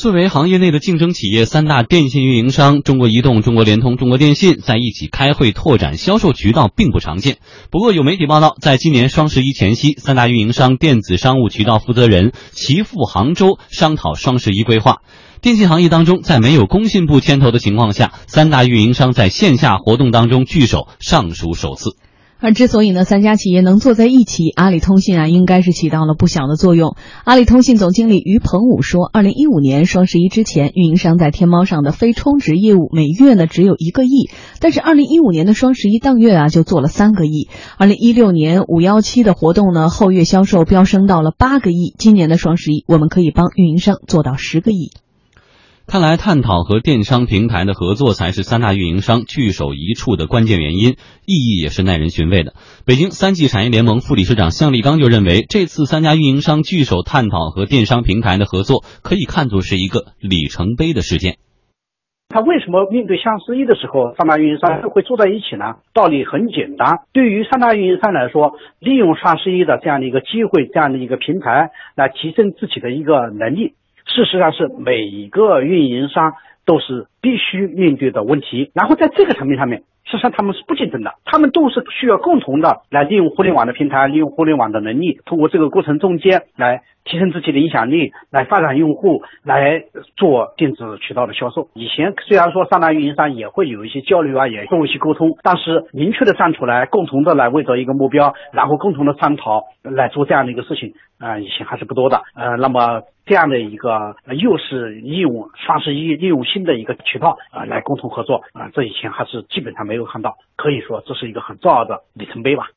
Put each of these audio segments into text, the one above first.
作为行业内的竞争企业，三大电信运营商中国移动、中国联通、中国电信在一起开会拓展销售渠道并不常见。不过，有媒体报道，在今年双十一前夕，三大运营商电子商务渠道负责人齐赴杭州商讨双十一规划。电信行业当中，在没有工信部牵头的情况下，三大运营商在线下活动当中聚首，尚属首次。而之所以呢，三家企业能坐在一起，阿里通信啊，应该是起到了不小的作用。阿里通信总经理于鹏武说，二零一五年双十一之前，运营商在天猫上的非充值业务每月呢只有一个亿，但是二零一五年的双十一当月啊就做了三个亿。二零一六年五幺七的活动呢，后月销售飙升到了八个亿。今年的双十一，我们可以帮运营商做到十个亿。看来，探讨和电商平台的合作才是三大运营商聚首一处的关键原因，意义也是耐人寻味的。北京三 G 产业联盟副理事长向立刚就认为，这次三家运营商聚首探讨和电商平台的合作，可以看作是一个里程碑的事件。他为什么面对双十一的时候，三大运营商会坐在一起呢？道理很简单，对于三大运营商来说，利用双十一的这样的一个机会，这样的一个平台来提升自己的一个能力。事实上是每一个运营商都是必须面对的问题，然后在这个层面上面，实际上他们是不竞争的，他们都是需要共同的来利用互联网的平台，利用互联网的能力，通过这个过程中间来提升自己的影响力，来发展用户，来做电子渠道的销售。以前虽然说三大运营商也会有一些交流啊，也做一些沟通，但是明确的站出来，共同的来为着一个目标，然后共同的商讨来做这样的一个事情，啊，以前还是不多的。呃，那么。这样的一个又是利用双十一利用新的一个渠道啊来共同合作啊，这以前还是基本上没有看到，可以说这是一个很重要的里程碑吧。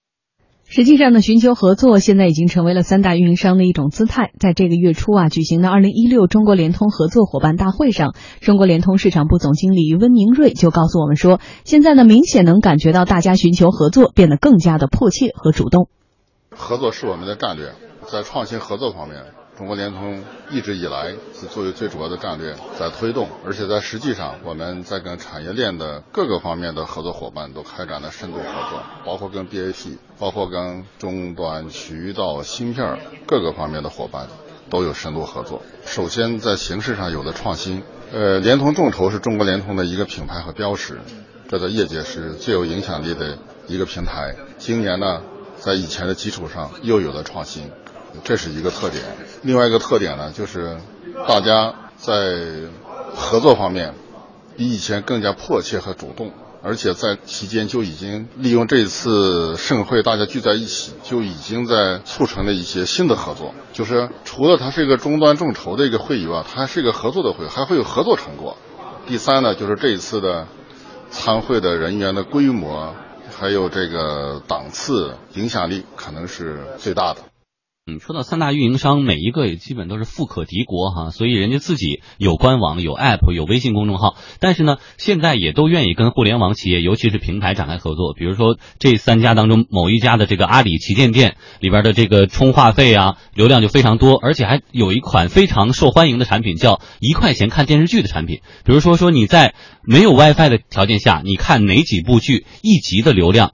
实际上呢，寻求合作现在已经成为了三大运营商的一种姿态。在这个月初啊举行的二零一六中国联通合作伙伴大会上，中国联通市场部总经理温宁瑞就告诉我们说，现在呢明显能感觉到大家寻求合作变得更加的迫切和主动。合作是我们的战略，在创新合作方面。中国联通一直以来是作为最主要的战略在推动，而且在实际上，我们在跟产业链的各个方面的合作伙伴都开展了深度合作，包括跟 BAT，包括跟终端渠道、芯片各个方面的伙伴都有深度合作。首先在形式上有了创新，呃，联通众筹是中国联通的一个品牌和标识，这在业界是最有影响力的一个平台。今年呢，在以前的基础上又有了创新。这是一个特点，另外一个特点呢，就是大家在合作方面比以前更加迫切和主动，而且在期间就已经利用这一次盛会，大家聚在一起，就已经在促成了一些新的合作。就是除了它是一个终端众筹的一个会议外，它还是一个合作的会，还会有合作成果。第三呢，就是这一次的参会的人员的规模，还有这个档次、影响力，可能是最大的。嗯，说到三大运营商，每一个也基本都是富可敌国哈，所以人家自己有官网、有 app、有微信公众号，但是呢，现在也都愿意跟互联网企业，尤其是平台展开合作。比如说这三家当中，某一家的这个阿里旗舰店里边的这个充话费啊，流量就非常多，而且还有一款非常受欢迎的产品，叫一块钱看电视剧的产品。比如说说你在没有 WiFi 的条件下，你看哪几部剧，一集的流量，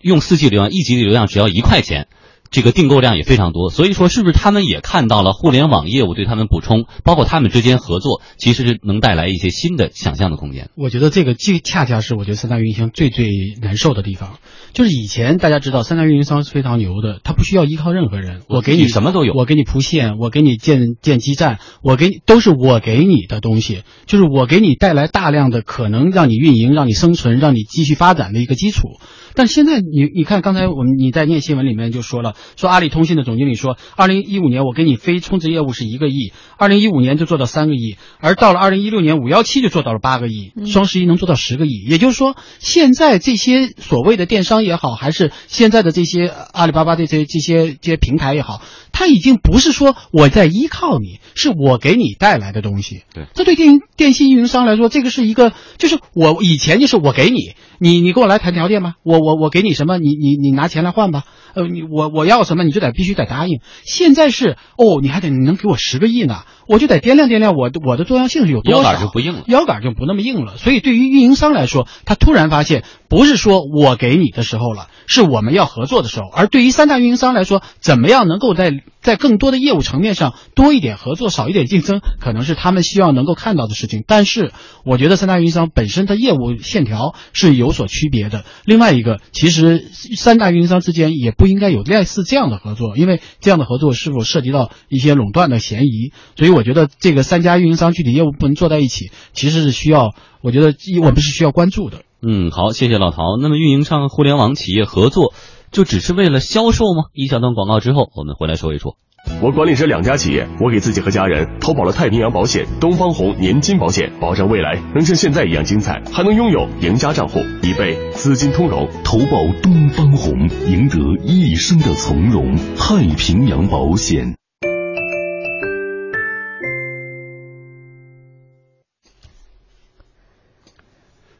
用四 G 流量，一集的流量只要一块钱。这个订购量也非常多，所以说是不是他们也看到了互联网业务对他们补充，包括他们之间合作，其实是能带来一些新的想象的空间。我觉得这个既恰恰是我觉得三大运营商最最难受的地方，就是以前大家知道三大运营商是非常牛的，他不需要依靠任何人，我给你什么都有，我给你铺线，我给你建建基站，我给你都是我给你的东西，就是我给你带来大量的可能让你运营、让你生存、让你继续发展的一个基础。但现在你你看刚才我们你在念新闻里面就说了，说阿里通信的总经理说，二零一五年我给你非充值业务是一个亿，二零一五年就做到三个亿，而到了二零一六年五幺七就做到了八个亿，双十一能做到十个亿，也就是说，现在这些所谓的电商也好，还是现在的这些阿里巴巴这些这些这些平台也好，它已经不是说我在依靠你，是我给你带来的东西。对，这对电电信运营商来说，这个是一个，就是我以前就是我给你，你你跟我来谈条件吧？我。我我给你什么，你你你拿钱来换吧。呃，你我我要什么，你就得必须得答应。现在是哦，你还得你能给我十个亿呢。我就得掂量掂量我的我的重要性是有多少，腰杆就不硬了，腰杆就不那么硬了。所以对于运营商来说，他突然发现不是说我给你的时候了，是我们要合作的时候。而对于三大运营商来说，怎么样能够在在更多的业务层面上多一点合作，少一点竞争，可能是他们希望能够看到的事情。但是我觉得三大运营商本身的业务线条是有所区别的。另外一个，其实三大运营商之间也不应该有类似这样的合作，因为这样的合作是否涉及到一些垄断的嫌疑。所以我觉得这个三家运营商具体业务部门坐在一起，其实是需要，我觉得我们是需要关注的。嗯，好，谢谢老陶。那么运营商互联网企业合作，就只是为了销售吗？一小段广告之后，我们回来说一说。我管理着两家企业，我给自己和家人投保了太平洋保险、东方红年金保险，保障未来能像现在一样精彩，还能拥有赢家账户，以备资金通融。投保东方红，赢得一生的从容。太平洋保险。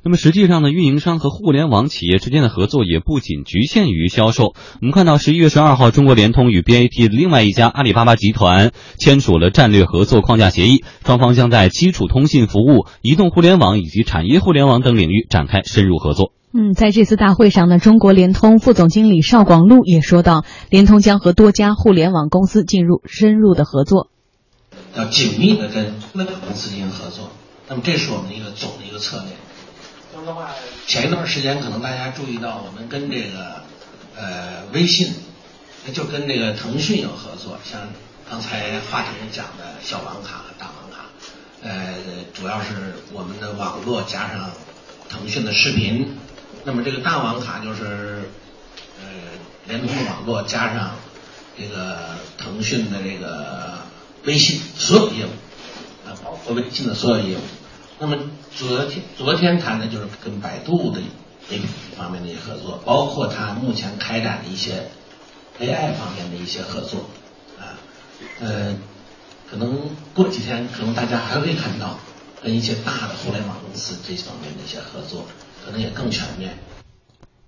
那么实际上呢，运营商和互联网企业之间的合作也不仅局限于销售。我们看到十一月十二号，中国联通与 BAT 的另外一家阿里巴巴集团签署了战略合作框架协议，双方将在基础通信服务、移动互联网以及产业互联网等领域展开深入合作。嗯，在这次大会上呢，中国联通副总经理邵广禄也说到，联通将和多家互联网公司进入深入的合作，要紧密的跟互联网公司进行合作。那么，这是我们的一个总的一个策略。前一段时间可能大家注意到，我们跟这个呃微信，就跟这个腾讯有合作，像刚才话题讲的小网卡、大网卡，呃，主要是我们的网络加上腾讯的视频。那么这个大网卡就是呃联通的网络加上这个腾讯的这个微信所有业务，啊，包括微信的所有业务。那么昨天昨天谈的就是跟百度的 A P P 方面的一些合作，包括它目前开展的一些 A I 方面的一些合作啊，呃，可能过几天可能大家还会看到跟一些大的互联网公司这方面的一些合作，可能也更全面。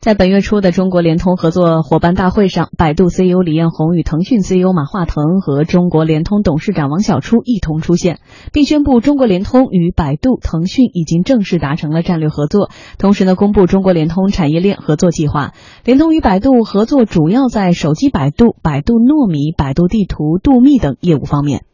在本月初的中国联通合作伙伴大会上，百度 CEO 李彦宏与腾讯 CEO 马化腾和中国联通董事长王晓初一同出现，并宣布中国联通与百度、腾讯已经正式达成了战略合作。同时呢，公布中国联通产业链合作计划。联通与百度合作主要在手机百度、百度糯米、百度地图、度秘等业务方面。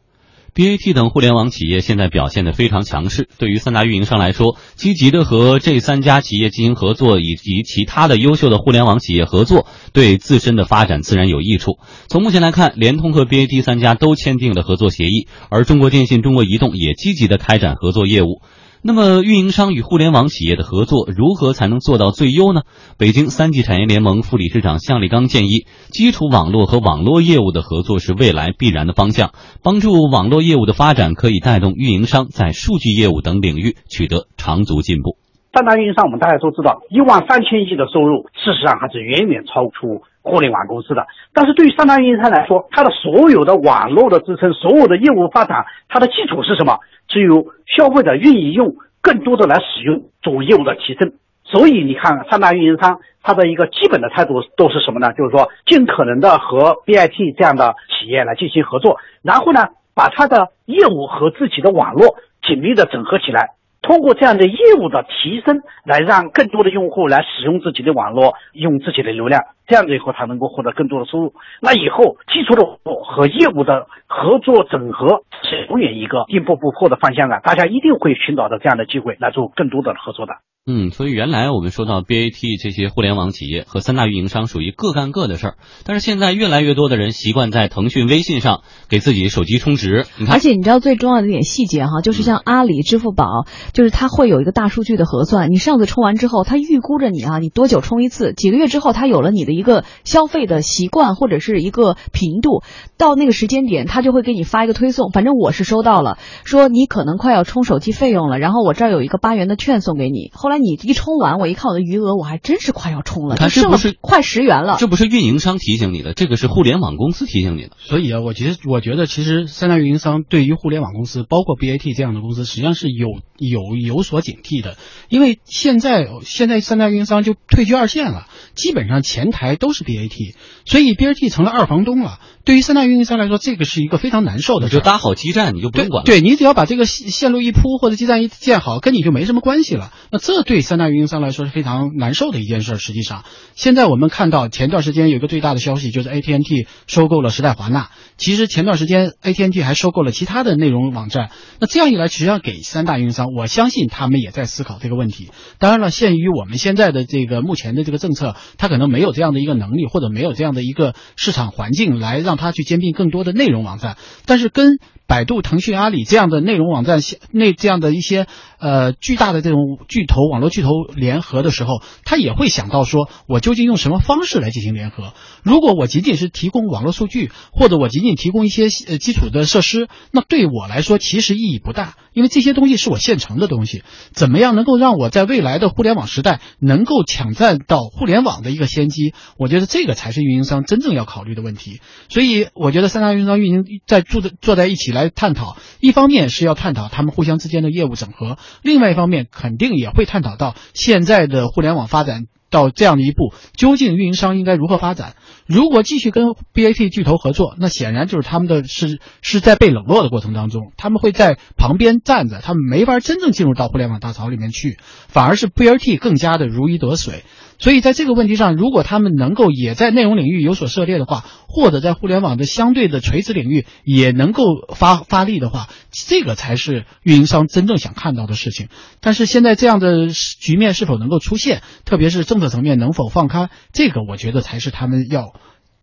BAT 等互联网企业现在表现的非常强势。对于三大运营商来说，积极的和这三家企业进行合作，以及其他的优秀的互联网企业合作，对自身的发展自然有益处。从目前来看，联通和 BAT 三家都签订了合作协议，而中国电信、中国移动也积极的开展合作业务。那么，运营商与互联网企业的合作如何才能做到最优呢？北京三 G 产业联盟副理事长向立刚建议，基础网络和网络业务的合作是未来必然的方向。帮助网络业务的发展，可以带动运营商在数据业务等领域取得长足进步。三大运营商，我们大家都知道，一万三千亿的收入，事实上还是远远超出互联网公司的。但是对于三大运营商来说，它的所有的网络的支撑，所有的业务发展，它的基础是什么？只有消费者愿意用更多的来使用，做业务的提升。所以你看，三大运营商它的一个基本的态度都是什么呢？就是说，尽可能的和 BIT 这样的企业来进行合作，然后呢，把它的业务和自己的网络紧密的整合起来。通过这样的业务的提升，来让更多的用户来使用自己的网络，用自己的流量，这样子以后他能够获得更多的收入。那以后基础的和业务的合作整合是永远一个进步不破的方向啊！大家一定会寻找到这样的机会来做更多的合作的。嗯，所以原来我们说到 BAT 这些互联网企业和三大运营商属于各干各的事儿，但是现在越来越多的人习惯在腾讯微信上给自己手机充值。而且你知道最重要的一点细节哈，就是像阿里、支付宝，就是它会有一个大数据的核算。你上次充完之后，它预估着你啊，你多久充一次？几个月之后，它有了你的一个消费的习惯或者是一个频度，到那个时间点，他就会给你发一个推送。反正我是收到了，说你可能快要充手机费用了，然后我这儿有一个八元的券送给你。后来。你一充完，我一看我的余额，我还真是快要充了，剩了快十元了。这不是运营商提醒你的，这个是互联网公司提醒你的。所以啊，我其实，我觉得其实三大运营商对于互联网公司，包括 BAT 这样的公司，实际上是有有有所警惕的。因为现在现在三大运营商就退居二线了，基本上前台。还都是 BAT，所以 BAT 成了二房东了。对于三大运营商来说，这个是一个非常难受的事。就搭好基站，你就不用管了。对你只要把这个线路一铺或者基站一建好，跟你就没什么关系了。那这对三大运营商来说是非常难受的一件事。实际上，现在我们看到前段时间有一个最大的消息，就是 AT&T 收购了时代华纳。其实前段时间 AT&T 还收购了其他的内容网站。那这样一来，实际上给三大运营商，我相信他们也在思考这个问题。当然了，限于我们现在的这个目前的这个政策，它可能没有这样的一个能力，或者没有这样的一个市场环境来让他去兼并更多的内容网站。但是跟百度、腾讯、阿里这样的内容网站，那这样的一些呃巨大的这种巨头、网络巨头联合的时候，他也会想到说，我究竟用什么方式来进行联合？如果我仅仅是提供网络数据，或者我仅仅提供一些呃基础的设施，那对我来说其实意义不大，因为这些东西是我现成的东西。怎么样能够让我在未来的互联网时代能够抢占到互联网的一个先机？我觉得这个才是运营商真正要考虑的问题。所以，所以我觉得三大运营商运营在坐在坐在一起。来探讨，一方面是要探讨他们互相之间的业务整合，另外一方面肯定也会探讨到现在的互联网发展到这样的一步，究竟运营商应该如何发展？如果继续跟 BAT 巨头合作，那显然就是他们的是是在被冷落的过程当中，他们会在旁边站着，他们没法真正进入到互联网大潮里面去，反而是 BAT 更加的如鱼得水。所以在这个问题上，如果他们能够也在内容领域有所涉猎的话，或者在互联网的相对的垂直领域也能够发发力的话，这个才是运营商真正想看到的事情。但是现在这样的局面是否能够出现，特别是政策层面能否放开，这个我觉得才是他们要。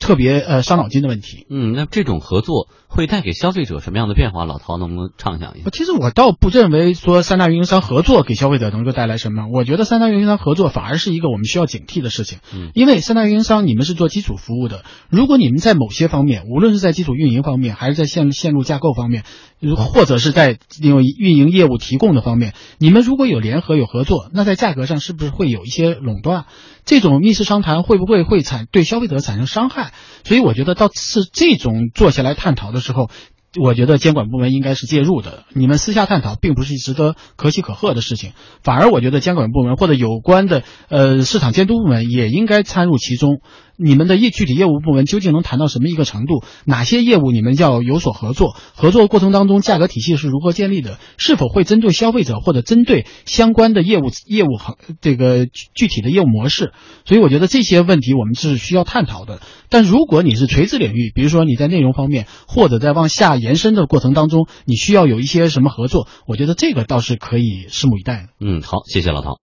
特别呃伤脑筋的问题。嗯，那这种合作会带给消费者什么样的变化？老陶能不能畅想一下？其实我倒不认为说三大运营商合作给消费者能够带来什么。我觉得三大运营商合作反而是一个我们需要警惕的事情。嗯，因为三大运营商你们是做基础服务的，如果你们在某些方面，无论是在基础运营方面，还是在线线路架构方面，或者是在因为运营业务提供的方面，你们如果有联合有合作，那在价格上是不是会有一些垄断？这种密室商谈会不会会产对消费者产生伤害？所以我觉得到是这种坐下来探讨的时候，我觉得监管部门应该是介入的。你们私下探讨并不是值得可喜可贺的事情，反而我觉得监管部门或者有关的呃市场监督部门也应该参入其中。你们的业具体业务部门究竟能谈到什么一个程度？哪些业务你们要有所合作？合作过程当中，价格体系是如何建立的？是否会针对消费者或者针对相关的业务业务行这个具体的业务模式？所以我觉得这些问题我们是需要探讨的。但如果你是垂直领域，比如说你在内容方面或者在往下延伸的过程当中，你需要有一些什么合作？我觉得这个倒是可以拭目以待。嗯，好，谢谢老陶。